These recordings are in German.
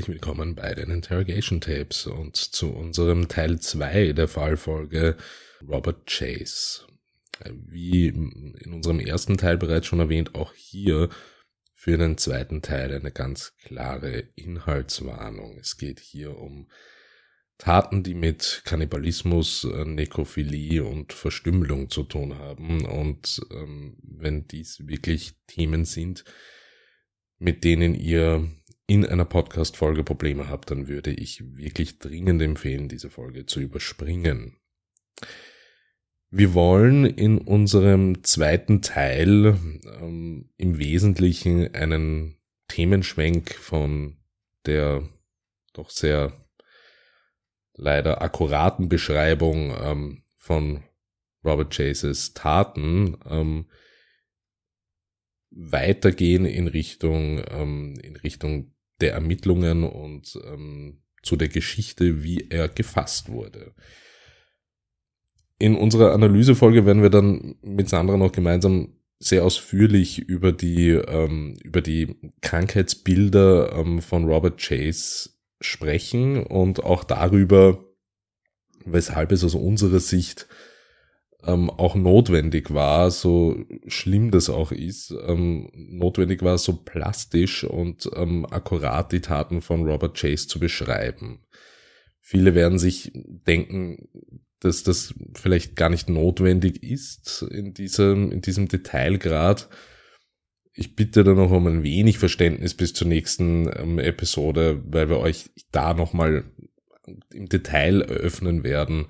herzlich willkommen bei den Interrogation Tapes und zu unserem Teil 2 der Fallfolge Robert Chase. Wie in unserem ersten Teil bereits schon erwähnt, auch hier für den zweiten Teil eine ganz klare Inhaltswarnung. Es geht hier um Taten, die mit Kannibalismus, äh, Nekrophilie und Verstümmelung zu tun haben. Und ähm, wenn dies wirklich Themen sind, mit denen ihr in einer Podcast-Folge Probleme habt, dann würde ich wirklich dringend empfehlen, diese Folge zu überspringen. Wir wollen in unserem zweiten Teil ähm, im Wesentlichen einen Themenschwenk von der doch sehr leider akkuraten Beschreibung ähm, von Robert Chases Taten ähm, weitergehen in Richtung ähm, in Richtung der Ermittlungen und ähm, zu der Geschichte, wie er gefasst wurde. In unserer Analysefolge werden wir dann mit Sandra noch gemeinsam sehr ausführlich über die ähm, über die Krankheitsbilder ähm, von Robert Chase sprechen und auch darüber, weshalb es aus unserer Sicht ähm, auch notwendig war, so schlimm das auch ist, ähm, notwendig war, so plastisch und ähm, akkurat die Taten von Robert Chase zu beschreiben. Viele werden sich denken, dass das vielleicht gar nicht notwendig ist in diesem, in diesem Detailgrad. Ich bitte da noch um ein wenig Verständnis bis zur nächsten ähm, Episode, weil wir euch da nochmal im Detail eröffnen werden,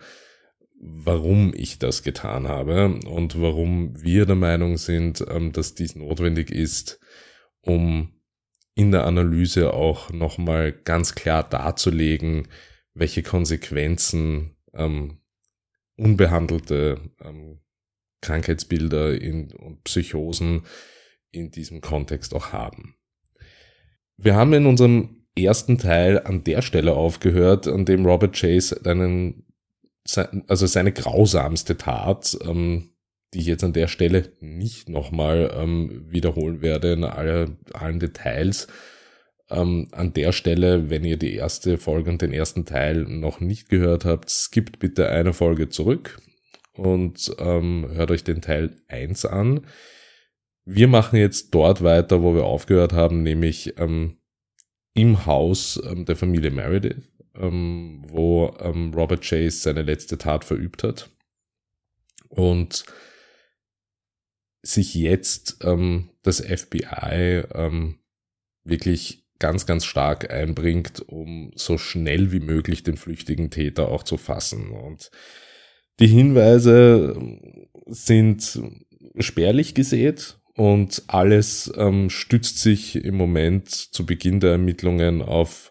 warum ich das getan habe und warum wir der Meinung sind, ähm, dass dies notwendig ist, um in der Analyse auch nochmal ganz klar darzulegen, welche Konsequenzen ähm, unbehandelte ähm, Krankheitsbilder in, und Psychosen in diesem Kontext auch haben. Wir haben in unserem ersten Teil an der Stelle aufgehört, an dem Robert Chase einen, also seine grausamste Tat, ähm, die ich jetzt an der Stelle nicht nochmal ähm, wiederholen werde in alle, allen Details. Ähm, an der Stelle, wenn ihr die erste Folge und den ersten Teil noch nicht gehört habt, skippt bitte eine Folge zurück und ähm, hört euch den Teil 1 an. Wir machen jetzt dort weiter, wo wir aufgehört haben, nämlich ähm, im Haus ähm, der Familie Meredith, ähm, wo ähm, Robert Chase seine letzte Tat verübt hat und sich jetzt ähm, das FBI ähm, wirklich ganz, ganz stark einbringt, um so schnell wie möglich den flüchtigen Täter auch zu fassen. Und die Hinweise sind spärlich gesät und alles ähm, stützt sich im Moment zu Beginn der Ermittlungen auf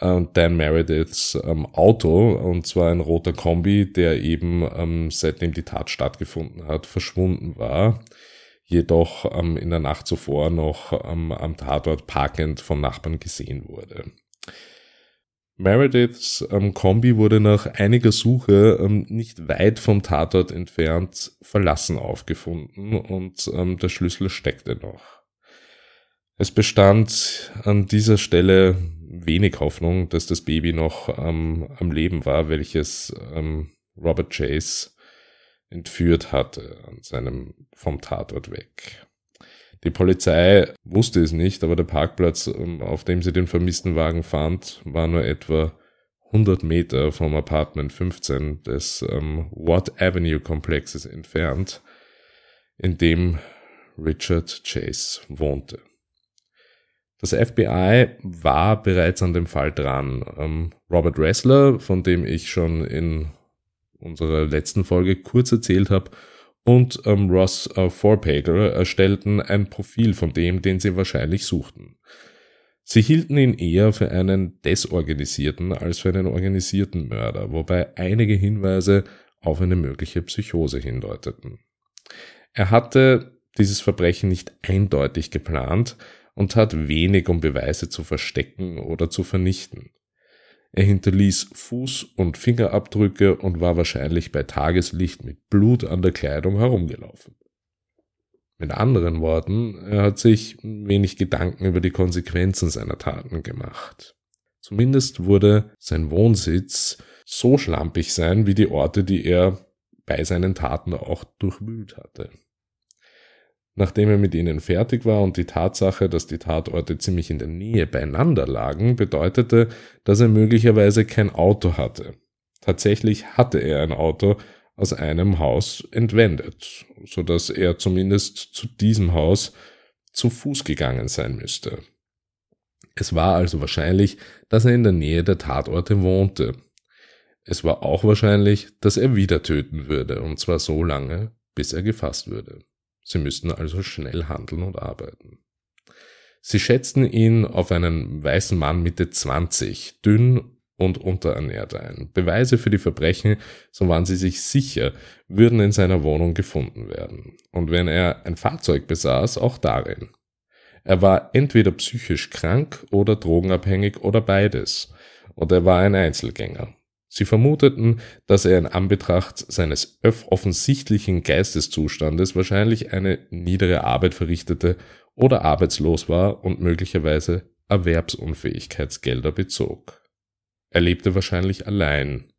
äh, Dan Merediths ähm, Auto, und zwar ein roter Kombi, der eben ähm, seitdem die Tat stattgefunden hat, verschwunden war, jedoch ähm, in der Nacht zuvor noch ähm, am Tatort parkend von Nachbarn gesehen wurde. Merediths ähm, Kombi wurde nach einiger Suche ähm, nicht weit vom Tatort entfernt verlassen aufgefunden und ähm, der Schlüssel steckte noch. Es bestand an dieser Stelle wenig Hoffnung, dass das Baby noch ähm, am Leben war, welches ähm, Robert Chase entführt hatte an seinem vom Tatort weg. Die Polizei wusste es nicht, aber der Parkplatz, ähm, auf dem sie den vermissten Wagen fand, war nur etwa 100 Meter vom Apartment 15 des ähm, Watt Avenue Komplexes entfernt, in dem Richard Chase wohnte. Das FBI war bereits an dem Fall dran. Ähm, Robert Ressler, von dem ich schon in unserer letzten Folge kurz erzählt habe, und ähm, Ross äh, Forpager erstellten ein Profil von dem, den sie wahrscheinlich suchten. Sie hielten ihn eher für einen desorganisierten als für einen organisierten Mörder, wobei einige Hinweise auf eine mögliche Psychose hindeuteten. Er hatte dieses Verbrechen nicht eindeutig geplant und hat wenig, um Beweise zu verstecken oder zu vernichten. Er hinterließ Fuß- und Fingerabdrücke und war wahrscheinlich bei Tageslicht mit Blut an der Kleidung herumgelaufen. Mit anderen Worten, er hat sich wenig Gedanken über die Konsequenzen seiner Taten gemacht. Zumindest wurde sein Wohnsitz so schlampig sein wie die Orte, die er bei seinen Taten auch durchwühlt hatte. Nachdem er mit ihnen fertig war und die Tatsache, dass die Tatorte ziemlich in der Nähe beieinander lagen, bedeutete, dass er möglicherweise kein Auto hatte. Tatsächlich hatte er ein Auto aus einem Haus entwendet, so dass er zumindest zu diesem Haus zu Fuß gegangen sein müsste. Es war also wahrscheinlich, dass er in der Nähe der Tatorte wohnte. Es war auch wahrscheinlich, dass er wieder töten würde, und zwar so lange, bis er gefasst würde. Sie müssten also schnell handeln und arbeiten. Sie schätzten ihn auf einen weißen Mann Mitte 20, dünn und unterernährt ein. Beweise für die Verbrechen, so waren sie sich sicher, würden in seiner Wohnung gefunden werden. Und wenn er ein Fahrzeug besaß, auch darin. Er war entweder psychisch krank oder drogenabhängig oder beides. Und er war ein Einzelgänger. Sie vermuteten, dass er in Anbetracht seines offensichtlichen Geisteszustandes wahrscheinlich eine niedere Arbeit verrichtete oder arbeitslos war und möglicherweise Erwerbsunfähigkeitsgelder bezog. Er lebte wahrscheinlich allein.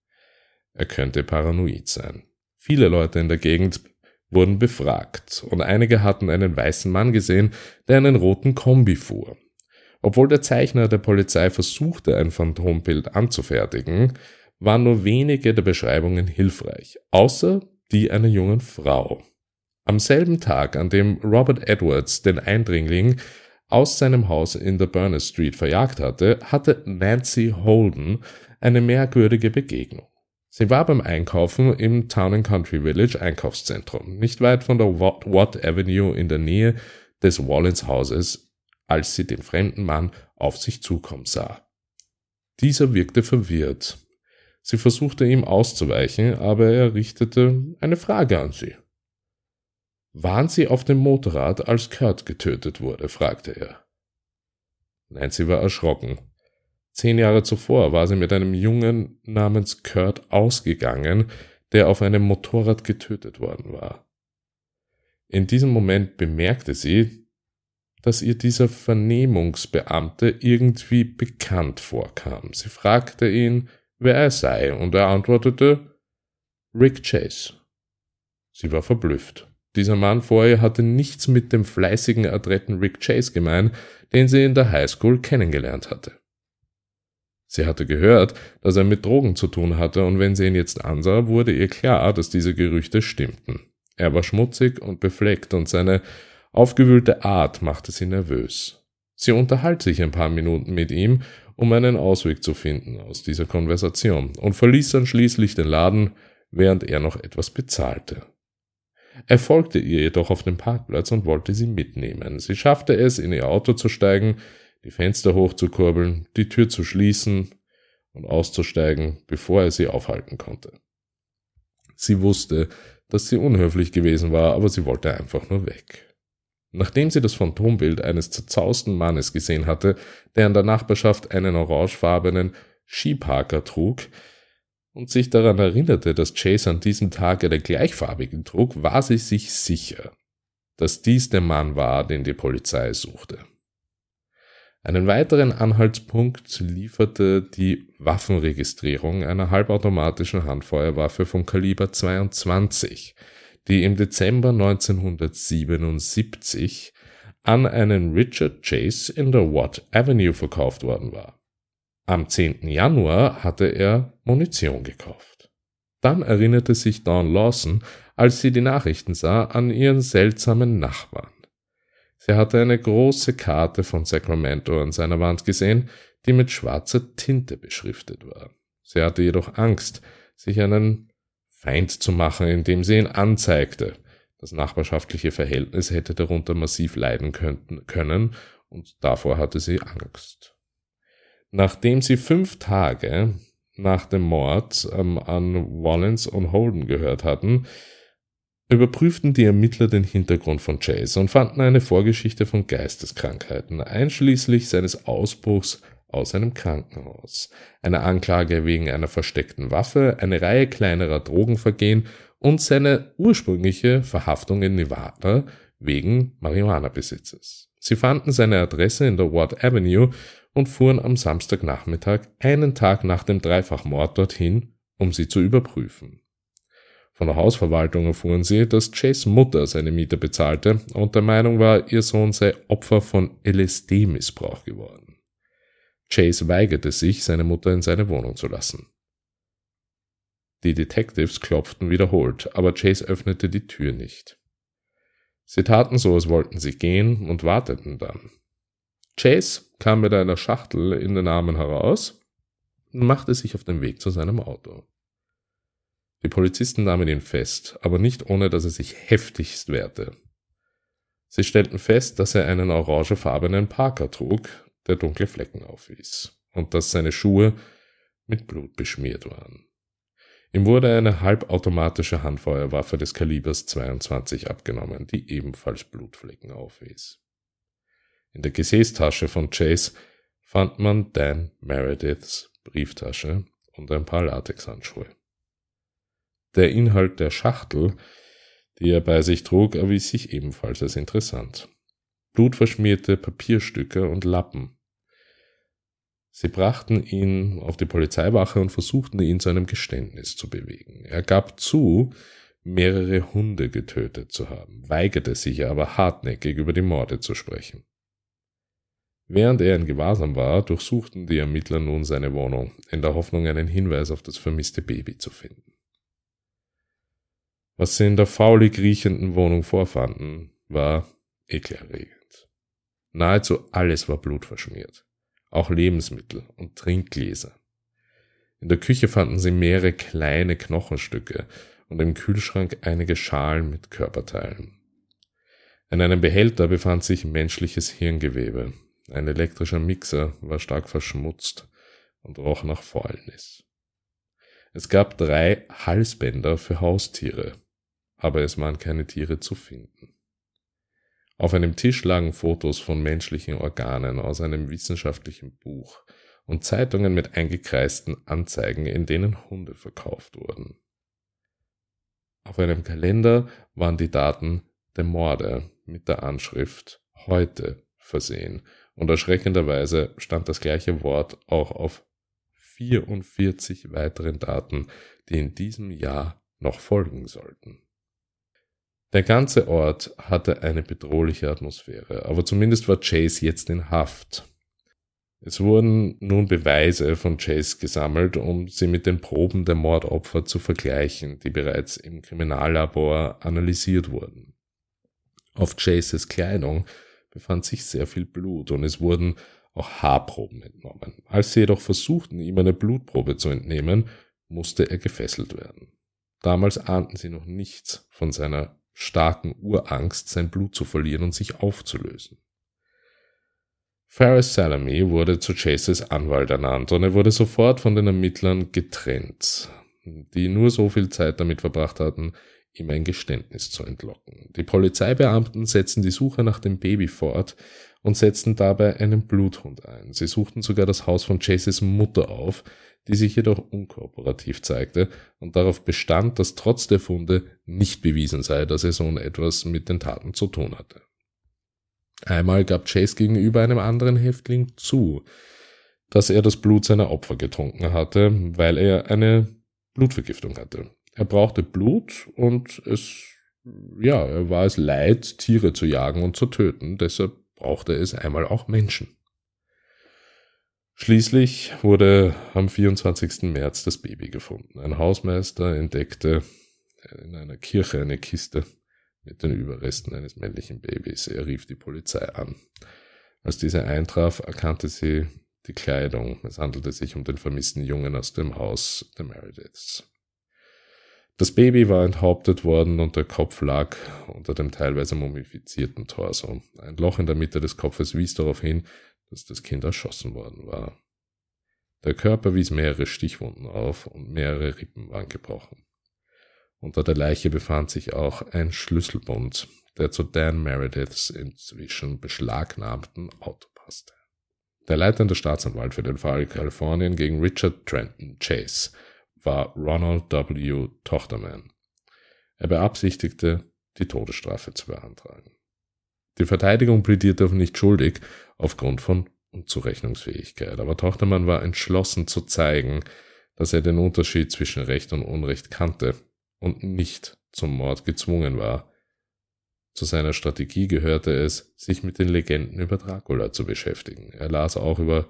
Er könnte paranoid sein. Viele Leute in der Gegend wurden befragt und einige hatten einen weißen Mann gesehen, der einen roten Kombi fuhr. Obwohl der Zeichner der Polizei versuchte, ein Phantombild anzufertigen, waren nur wenige der Beschreibungen hilfreich, außer die einer jungen Frau. Am selben Tag, an dem Robert Edwards den Eindringling aus seinem Haus in der Burness Street verjagt hatte, hatte Nancy Holden eine merkwürdige Begegnung. Sie war beim Einkaufen im Town and Country Village Einkaufszentrum, nicht weit von der Watt Avenue in der Nähe des Wallens Hauses, als sie den fremden Mann auf sich zukommen sah. Dieser wirkte verwirrt. Sie versuchte ihm auszuweichen, aber er richtete eine Frage an sie. Waren Sie auf dem Motorrad, als Kurt getötet wurde? fragte er. Nein, sie war erschrocken. Zehn Jahre zuvor war sie mit einem Jungen namens Kurt ausgegangen, der auf einem Motorrad getötet worden war. In diesem Moment bemerkte sie, dass ihr dieser Vernehmungsbeamte irgendwie bekannt vorkam. Sie fragte ihn, wer er sei, und er antwortete Rick Chase. Sie war verblüfft. Dieser Mann vor ihr hatte nichts mit dem fleißigen, adretten Rick Chase gemein, den sie in der Highschool kennengelernt hatte. Sie hatte gehört, dass er mit Drogen zu tun hatte, und wenn sie ihn jetzt ansah, wurde ihr klar, dass diese Gerüchte stimmten. Er war schmutzig und befleckt, und seine aufgewühlte Art machte sie nervös. Sie unterhalt sich ein paar Minuten mit ihm um einen Ausweg zu finden aus dieser Konversation und verließ dann schließlich den Laden, während er noch etwas bezahlte. Er folgte ihr jedoch auf dem Parkplatz und wollte sie mitnehmen. Sie schaffte es, in ihr Auto zu steigen, die Fenster hochzukurbeln, die Tür zu schließen und auszusteigen, bevor er sie aufhalten konnte. Sie wusste, dass sie unhöflich gewesen war, aber sie wollte einfach nur weg. Nachdem sie das Phantombild eines zerzausten Mannes gesehen hatte, der in der Nachbarschaft einen orangefarbenen Skiparker trug, und sich daran erinnerte, dass Chase an diesem Tag einen gleichfarbigen trug, war sie sich sicher, dass dies der Mann war, den die Polizei suchte. Einen weiteren Anhaltspunkt lieferte die Waffenregistrierung einer halbautomatischen Handfeuerwaffe von Kaliber 22, die im Dezember 1977 an einen Richard Chase in der Watt Avenue verkauft worden war. Am 10. Januar hatte er Munition gekauft. Dann erinnerte sich Dawn Lawson, als sie die Nachrichten sah, an ihren seltsamen Nachbarn. Sie hatte eine große Karte von Sacramento an seiner Wand gesehen, die mit schwarzer Tinte beschriftet war. Sie hatte jedoch Angst, sich einen Feind zu machen, indem sie ihn anzeigte. Das nachbarschaftliche Verhältnis hätte darunter massiv leiden können und davor hatte sie Angst. Nachdem sie fünf Tage nach dem Mord ähm, an Wallens und Holden gehört hatten, überprüften die Ermittler den Hintergrund von Chase und fanden eine Vorgeschichte von Geisteskrankheiten, einschließlich seines Ausbruchs aus einem Krankenhaus, eine Anklage wegen einer versteckten Waffe, eine Reihe kleinerer Drogenvergehen und seine ursprüngliche Verhaftung in Nevada wegen Marihuana-Besitzes. Sie fanden seine Adresse in der Ward Avenue und fuhren am Samstagnachmittag, einen Tag nach dem Dreifachmord, dorthin, um sie zu überprüfen. Von der Hausverwaltung erfuhren sie, dass Chase Mutter seine Miete bezahlte und der Meinung war, ihr Sohn sei Opfer von LSD-Missbrauch geworden. Chase weigerte sich, seine Mutter in seine Wohnung zu lassen. Die Detectives klopften wiederholt, aber Chase öffnete die Tür nicht. Sie taten so, als wollten sie gehen und warteten dann. Chase kam mit einer Schachtel in den Armen heraus und machte sich auf den Weg zu seinem Auto. Die Polizisten nahmen ihn fest, aber nicht ohne, dass er sich heftigst wehrte. Sie stellten fest, dass er einen orangefarbenen Parker trug, der dunkle Flecken aufwies, und dass seine Schuhe mit Blut beschmiert waren. Ihm wurde eine halbautomatische Handfeuerwaffe des Kalibers 22 abgenommen, die ebenfalls Blutflecken aufwies. In der Gesäßtasche von Chase fand man Dan Merediths Brieftasche und ein paar Latexhandschuhe. Der Inhalt der Schachtel, die er bei sich trug, erwies sich ebenfalls als interessant. Blutverschmierte Papierstücke und Lappen. Sie brachten ihn auf die Polizeiwache und versuchten ihn zu einem Geständnis zu bewegen. Er gab zu, mehrere Hunde getötet zu haben, weigerte sich aber hartnäckig über die Morde zu sprechen. Während er in Gewahrsam war, durchsuchten die Ermittler nun seine Wohnung, in der Hoffnung, einen Hinweis auf das vermisste Baby zu finden. Was sie in der faulig riechenden Wohnung vorfanden, war ekelerregend. Nahezu alles war blutverschmiert, auch Lebensmittel und Trinkgläser. In der Küche fanden sie mehrere kleine Knochenstücke und im Kühlschrank einige Schalen mit Körperteilen. In einem Behälter befand sich menschliches Hirngewebe. Ein elektrischer Mixer war stark verschmutzt und roch nach Fäulnis. Es gab drei Halsbänder für Haustiere, aber es waren keine Tiere zu finden. Auf einem Tisch lagen Fotos von menschlichen Organen aus einem wissenschaftlichen Buch und Zeitungen mit eingekreisten Anzeigen, in denen Hunde verkauft wurden. Auf einem Kalender waren die Daten der Morde mit der Anschrift heute versehen und erschreckenderweise stand das gleiche Wort auch auf 44 weiteren Daten, die in diesem Jahr noch folgen sollten. Der ganze Ort hatte eine bedrohliche Atmosphäre, aber zumindest war Chase jetzt in Haft. Es wurden nun Beweise von Chase gesammelt, um sie mit den Proben der Mordopfer zu vergleichen, die bereits im Kriminallabor analysiert wurden. Auf Chases Kleidung befand sich sehr viel Blut und es wurden auch Haarproben entnommen. Als sie jedoch versuchten, ihm eine Blutprobe zu entnehmen, musste er gefesselt werden. Damals ahnten sie noch nichts von seiner starken Urangst, sein Blut zu verlieren und sich aufzulösen. Ferris Salami wurde zu Chases Anwalt ernannt und er wurde sofort von den Ermittlern getrennt, die nur so viel Zeit damit verbracht hatten, ihm ein Geständnis zu entlocken. Die Polizeibeamten setzten die Suche nach dem Baby fort und setzten dabei einen Bluthund ein. Sie suchten sogar das Haus von Chases Mutter auf, die sich jedoch unkooperativ zeigte und darauf bestand, dass trotz der Funde nicht bewiesen sei, dass ihr Sohn etwas mit den Taten zu tun hatte. Einmal gab Chase gegenüber einem anderen Häftling zu, dass er das Blut seiner Opfer getrunken hatte, weil er eine Blutvergiftung hatte. Er brauchte Blut und es, ja, er war es leid, Tiere zu jagen und zu töten, deshalb brauchte es einmal auch Menschen. Schließlich wurde am 24. März das Baby gefunden. Ein Hausmeister entdeckte in einer Kirche eine Kiste mit den Überresten eines männlichen Babys. Er rief die Polizei an. Als diese eintraf, erkannte sie die Kleidung. Es handelte sich um den vermissten Jungen aus dem Haus der Merediths. Das Baby war enthauptet worden und der Kopf lag unter dem teilweise mumifizierten Torso. Ein Loch in der Mitte des Kopfes wies darauf hin, dass das Kind erschossen worden war. Der Körper wies mehrere Stichwunden auf und mehrere Rippen waren gebrochen. Unter der Leiche befand sich auch ein Schlüsselbund, der zu Dan Merediths inzwischen beschlagnahmten Auto passte. Der leitende Staatsanwalt für den Fall Kalifornien gegen Richard Trenton Chase war Ronald W. Tochterman. Er beabsichtigte, die Todesstrafe zu beantragen. Die Verteidigung plädierte auf nicht schuldig aufgrund von Unzurechnungsfähigkeit, aber Tochtermann war entschlossen zu zeigen, dass er den Unterschied zwischen Recht und Unrecht kannte und nicht zum Mord gezwungen war. Zu seiner Strategie gehörte es, sich mit den Legenden über Dracula zu beschäftigen. Er las auch über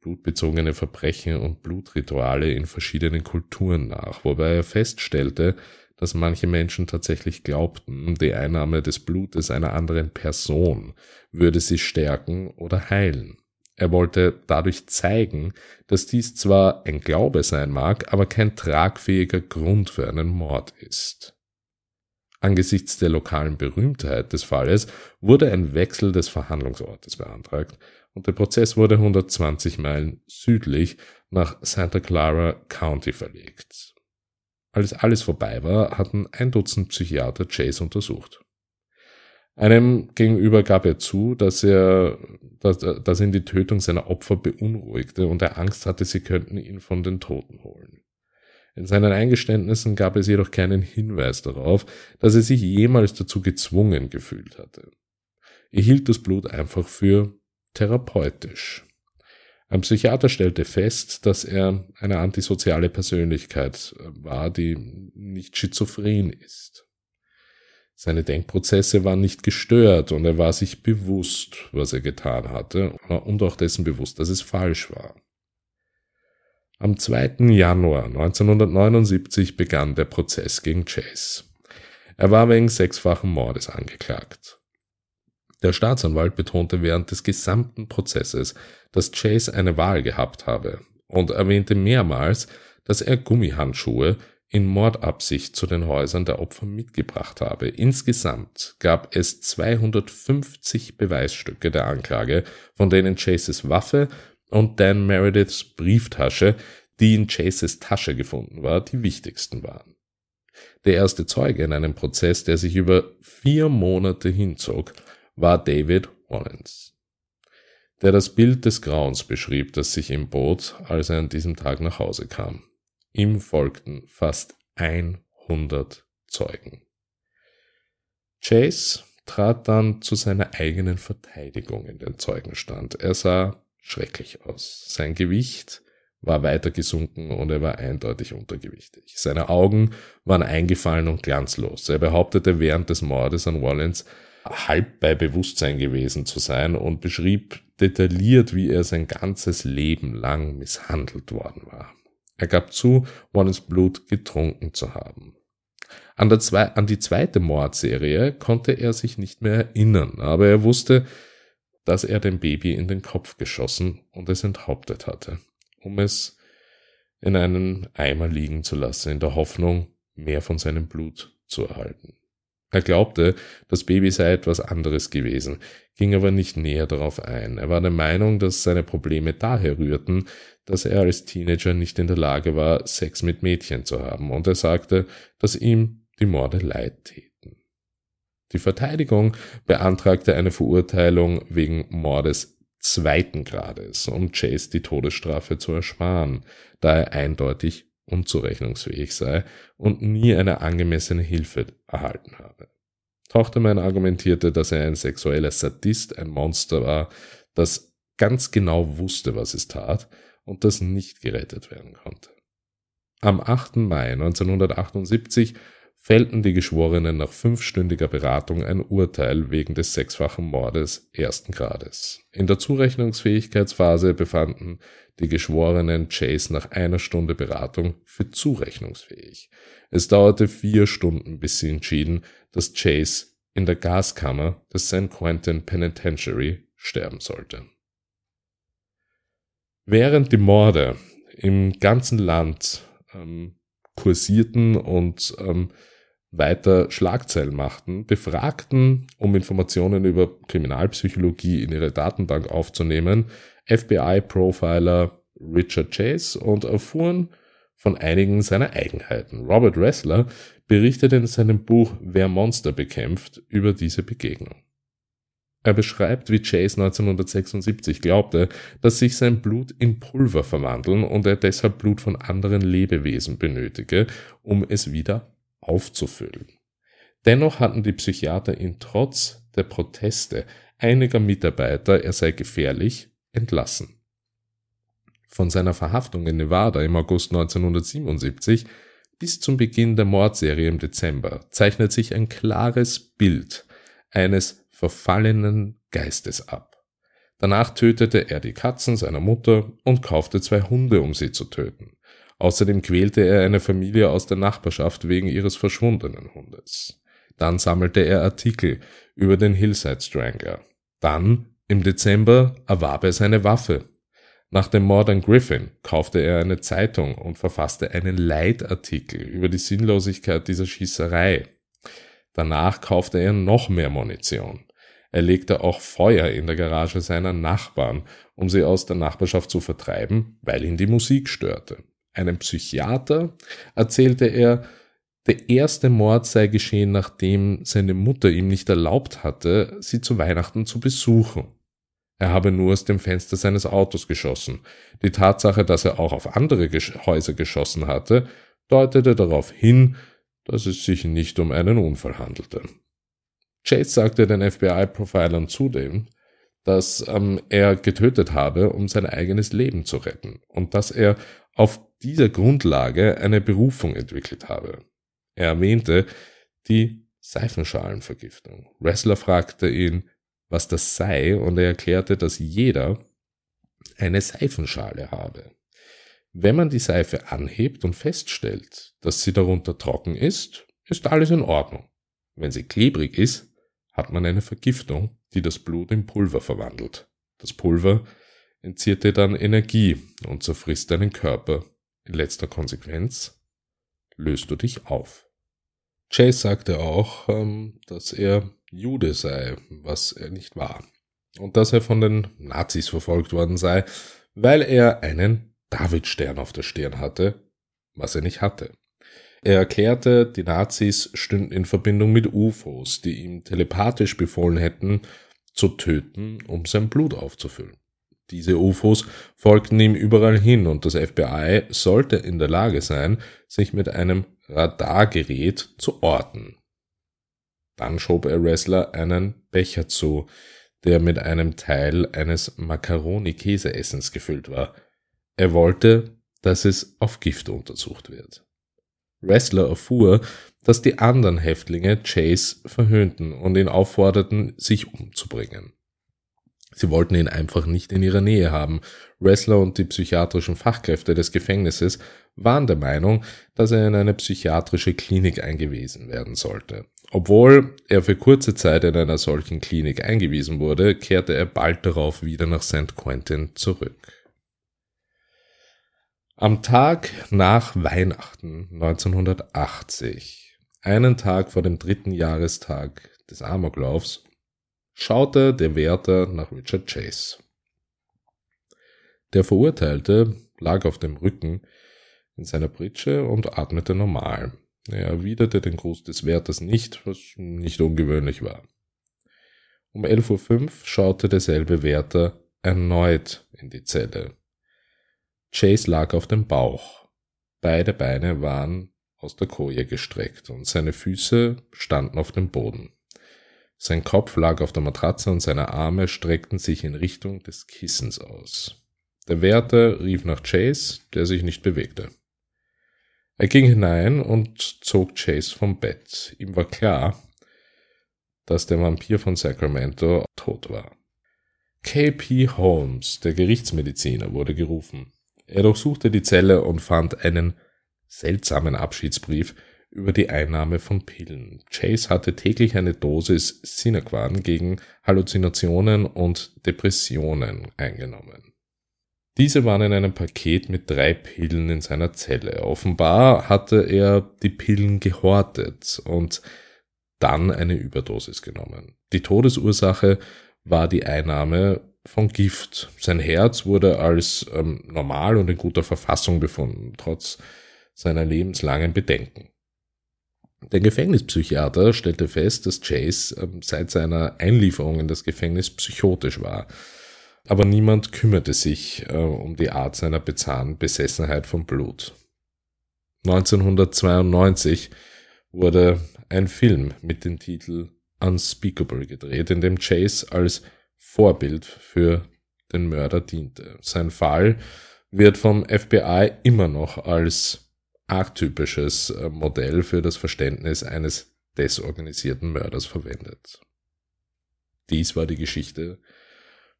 blutbezogene Verbrechen und Blutrituale in verschiedenen Kulturen nach, wobei er feststellte, dass manche Menschen tatsächlich glaubten, die Einnahme des Blutes einer anderen Person würde sie stärken oder heilen. Er wollte dadurch zeigen, dass dies zwar ein Glaube sein mag, aber kein tragfähiger Grund für einen Mord ist. Angesichts der lokalen Berühmtheit des Falles wurde ein Wechsel des Verhandlungsortes beantragt und der Prozess wurde 120 Meilen südlich nach Santa Clara County verlegt. Als alles vorbei war, hatten ein Dutzend Psychiater Chase untersucht. Einem gegenüber gab er zu, dass er, dass, dass ihn die Tötung seiner Opfer beunruhigte und er Angst hatte, sie könnten ihn von den Toten holen. In seinen Eingeständnissen gab es jedoch keinen Hinweis darauf, dass er sich jemals dazu gezwungen gefühlt hatte. Er hielt das Blut einfach für therapeutisch. Ein Psychiater stellte fest, dass er eine antisoziale Persönlichkeit äh, war, die nicht schizophren ist. Seine Denkprozesse waren nicht gestört und er war sich bewusst, was er getan hatte und auch dessen bewusst, dass es falsch war. Am 2. Januar 1979 begann der Prozess gegen Chase. Er war wegen sechsfachen Mordes angeklagt. Der Staatsanwalt betonte während des gesamten Prozesses, dass Chase eine Wahl gehabt habe und erwähnte mehrmals, dass er Gummihandschuhe in Mordabsicht zu den Häusern der Opfer mitgebracht habe. Insgesamt gab es 250 Beweisstücke der Anklage, von denen Chases Waffe und Dan Merediths Brieftasche, die in Chases Tasche gefunden war, die wichtigsten waren. Der erste Zeuge in einem Prozess, der sich über vier Monate hinzog, war David Wallens, der das Bild des Grauens beschrieb, das sich ihm bot, als er an diesem Tag nach Hause kam. Ihm folgten fast 100 Zeugen. Chase trat dann zu seiner eigenen Verteidigung in den Zeugenstand. Er sah schrecklich aus. Sein Gewicht war weiter gesunken und er war eindeutig untergewichtig. Seine Augen waren eingefallen und glanzlos. Er behauptete während des Mordes an Wallens halb bei Bewusstsein gewesen zu sein und beschrieb detailliert, wie er sein ganzes Leben lang misshandelt worden war. Er gab zu, Wallens Blut getrunken zu haben. An, der zwei, an die zweite Mordserie konnte er sich nicht mehr erinnern, aber er wusste, dass er dem Baby in den Kopf geschossen und es enthauptet hatte, um es in einen Eimer liegen zu lassen, in der Hoffnung, mehr von seinem Blut zu erhalten. Er glaubte, das Baby sei etwas anderes gewesen, ging aber nicht näher darauf ein. Er war der Meinung, dass seine Probleme daher rührten, dass er als Teenager nicht in der Lage war, Sex mit Mädchen zu haben, und er sagte, dass ihm die Morde leid täten. Die Verteidigung beantragte eine Verurteilung wegen Mordes zweiten Grades, um Chase die Todesstrafe zu ersparen, da er eindeutig unzurechnungsfähig sei und nie eine angemessene Hilfe erhalten habe. Tochtermann argumentierte, dass er ein sexueller Sadist, ein Monster war, das ganz genau wusste, was es tat und das nicht gerettet werden konnte. Am 8. Mai 1978 fällten die Geschworenen nach fünfstündiger Beratung ein Urteil wegen des sechsfachen Mordes ersten Grades. In der Zurechnungsfähigkeitsphase befanden die Geschworenen Chase nach einer Stunde Beratung für zurechnungsfähig. Es dauerte vier Stunden, bis sie entschieden, dass Chase in der Gaskammer des San Quentin Penitentiary sterben sollte. Während die Morde im ganzen Land ähm, kursierten und ähm, weiter Schlagzeilen machten, befragten, um Informationen über Kriminalpsychologie in ihre Datenbank aufzunehmen, FBI-Profiler Richard Chase und erfuhren von einigen seiner Eigenheiten. Robert Ressler berichtet in seinem Buch Wer Monster bekämpft über diese Begegnung. Er beschreibt, wie Chase 1976 glaubte, dass sich sein Blut in Pulver verwandeln und er deshalb Blut von anderen Lebewesen benötige, um es wieder aufzufüllen. Dennoch hatten die Psychiater ihn trotz der Proteste einiger Mitarbeiter, er sei gefährlich, entlassen. Von seiner Verhaftung in Nevada im August 1977 bis zum Beginn der Mordserie im Dezember zeichnet sich ein klares Bild eines verfallenen Geistes ab. Danach tötete er die Katzen seiner Mutter und kaufte zwei Hunde, um sie zu töten. Außerdem quälte er eine Familie aus der Nachbarschaft wegen ihres verschwundenen Hundes. Dann sammelte er Artikel über den Hillside Strangler. Dann, im Dezember, erwarb er seine Waffe. Nach dem Mord an Griffin kaufte er eine Zeitung und verfasste einen Leitartikel über die Sinnlosigkeit dieser Schießerei. Danach kaufte er noch mehr Munition. Er legte auch Feuer in der Garage seiner Nachbarn, um sie aus der Nachbarschaft zu vertreiben, weil ihn die Musik störte. Einem Psychiater erzählte er, der erste Mord sei geschehen, nachdem seine Mutter ihm nicht erlaubt hatte, sie zu Weihnachten zu besuchen. Er habe nur aus dem Fenster seines Autos geschossen. Die Tatsache, dass er auch auf andere Häuser geschossen hatte, deutete darauf hin, dass es sich nicht um einen Unfall handelte. Chase sagte den FBI-Profilern zudem, dass ähm, er getötet habe, um sein eigenes Leben zu retten und dass er auf dieser Grundlage eine Berufung entwickelt habe. Er erwähnte die Seifenschalenvergiftung. Wrestler fragte ihn, was das sei, und er erklärte, dass jeder eine Seifenschale habe. Wenn man die Seife anhebt und feststellt, dass sie darunter trocken ist, ist alles in Ordnung. Wenn sie klebrig ist, hat man eine Vergiftung, die das Blut in Pulver verwandelt. Das Pulver entzieht dir dann Energie und zerfrisst deinen Körper. In letzter Konsequenz löst du dich auf. Chase sagte auch, ähm, dass er Jude sei, was er nicht war. Und dass er von den Nazis verfolgt worden sei, weil er einen Davidstern auf der Stirn hatte, was er nicht hatte. Er erklärte, die Nazis stünden in Verbindung mit UFOs, die ihm telepathisch befohlen hätten, zu töten, um sein Blut aufzufüllen. Diese UFOs folgten ihm überall hin und das FBI sollte in der Lage sein, sich mit einem Radargerät zu orten. Dann schob er Wrestler einen Becher zu, der mit einem Teil eines Macaroni-Käseessens gefüllt war. Er wollte, dass es auf Gift untersucht wird. Wrestler erfuhr, dass die anderen Häftlinge Chase verhöhnten und ihn aufforderten, sich umzubringen. Sie wollten ihn einfach nicht in ihrer Nähe haben. Wrestler und die psychiatrischen Fachkräfte des Gefängnisses waren der Meinung, dass er in eine psychiatrische Klinik eingewiesen werden sollte. Obwohl er für kurze Zeit in einer solchen Klinik eingewiesen wurde, kehrte er bald darauf wieder nach St. Quentin zurück. Am Tag nach Weihnachten 1980, einen Tag vor dem dritten Jahrestag des Amoklaufs, schaute der Wärter nach Richard Chase. Der Verurteilte lag auf dem Rücken in seiner Pritsche und atmete normal. Er erwiderte den Gruß des Wärters nicht, was nicht ungewöhnlich war. Um 11.05 Uhr schaute derselbe Wärter erneut in die Zelle Chase lag auf dem Bauch. Beide Beine waren aus der Koje gestreckt und seine Füße standen auf dem Boden. Sein Kopf lag auf der Matratze und seine Arme streckten sich in Richtung des Kissens aus. Der Wärter rief nach Chase, der sich nicht bewegte. Er ging hinein und zog Chase vom Bett. Ihm war klar, dass der Vampir von Sacramento tot war. K.P. Holmes, der Gerichtsmediziner, wurde gerufen. Er durchsuchte die Zelle und fand einen seltsamen Abschiedsbrief über die Einnahme von Pillen. Chase hatte täglich eine Dosis Sinequan gegen Halluzinationen und Depressionen eingenommen. Diese waren in einem Paket mit drei Pillen in seiner Zelle. Offenbar hatte er die Pillen gehortet und dann eine Überdosis genommen. Die Todesursache war die Einnahme von Gift. Sein Herz wurde als ähm, normal und in guter Verfassung befunden, trotz seiner lebenslangen Bedenken. Der Gefängnispsychiater stellte fest, dass Chase ähm, seit seiner Einlieferung in das Gefängnis psychotisch war. Aber niemand kümmerte sich äh, um die Art seiner bezahnten Besessenheit von Blut. 1992 wurde ein Film mit dem Titel Unspeakable gedreht, in dem Chase als Vorbild für den Mörder diente. Sein Fall wird vom FBI immer noch als archetypisches äh, Modell für das Verständnis eines desorganisierten Mörders verwendet. Dies war die Geschichte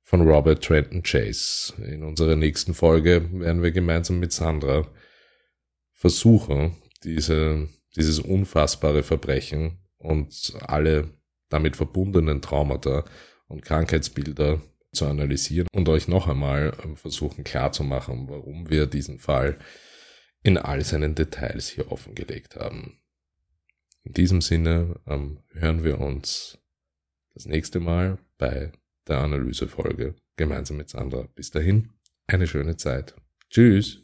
von Robert Trenton Chase. In unserer nächsten Folge werden wir gemeinsam mit Sandra versuchen, diese, dieses unfassbare Verbrechen und alle damit verbundenen Traumata und Krankheitsbilder zu analysieren und euch noch einmal ähm, versuchen klarzumachen, warum wir diesen Fall in all seinen Details hier offengelegt haben. In diesem Sinne ähm, hören wir uns das nächste Mal bei der Analysefolge gemeinsam mit Sandra. Bis dahin, eine schöne Zeit. Tschüss.